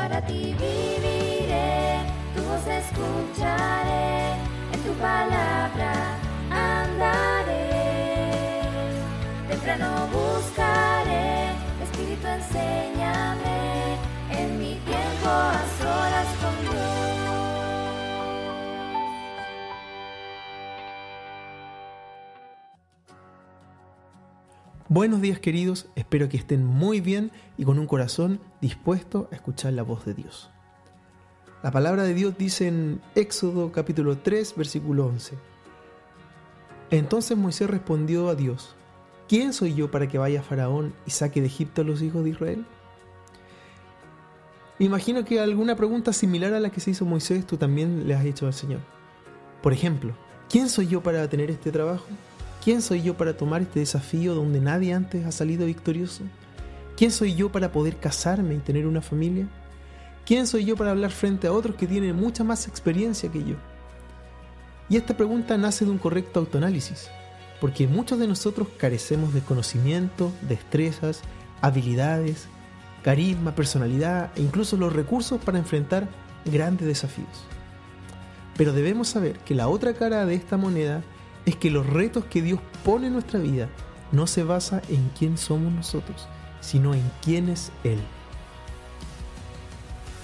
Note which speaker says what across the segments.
Speaker 1: para ti viviré, tu voz escucharé, en tu palabra andaré. Temprano buscaré, Espíritu enséñame,
Speaker 2: Buenos días queridos, espero que estén muy bien y con un corazón dispuesto a escuchar la voz de Dios. La palabra de Dios dice en Éxodo capítulo 3 versículo 11. Entonces Moisés respondió a Dios, ¿quién soy yo para que vaya a Faraón y saque de Egipto a los hijos de Israel? Imagino que alguna pregunta similar a la que se hizo Moisés tú también le has hecho al Señor. Por ejemplo, ¿quién soy yo para tener este trabajo? ¿Quién soy yo para tomar este desafío donde nadie antes ha salido victorioso? ¿Quién soy yo para poder casarme y tener una familia? ¿Quién soy yo para hablar frente a otros que tienen mucha más experiencia que yo? Y esta pregunta nace de un correcto autoanálisis, porque muchos de nosotros carecemos de conocimiento, destrezas, habilidades, carisma, personalidad e incluso los recursos para enfrentar grandes desafíos. Pero debemos saber que la otra cara de esta moneda es que los retos que Dios pone en nuestra vida no se basa en quién somos nosotros, sino en quién es Él.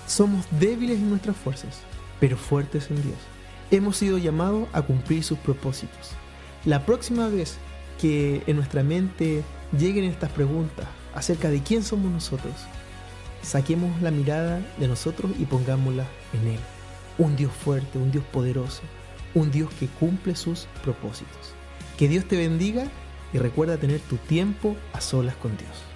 Speaker 2: Somos débiles en nuestras fuerzas, pero fuertes en Dios. Hemos sido llamados a cumplir sus propósitos. La próxima vez que en nuestra mente lleguen estas preguntas acerca de quién somos nosotros, saquemos la mirada de nosotros y pongámosla en Él. Un Dios fuerte, un Dios poderoso, un Dios que cumple sus propósitos. Que Dios te bendiga y recuerda tener tu tiempo a solas con Dios.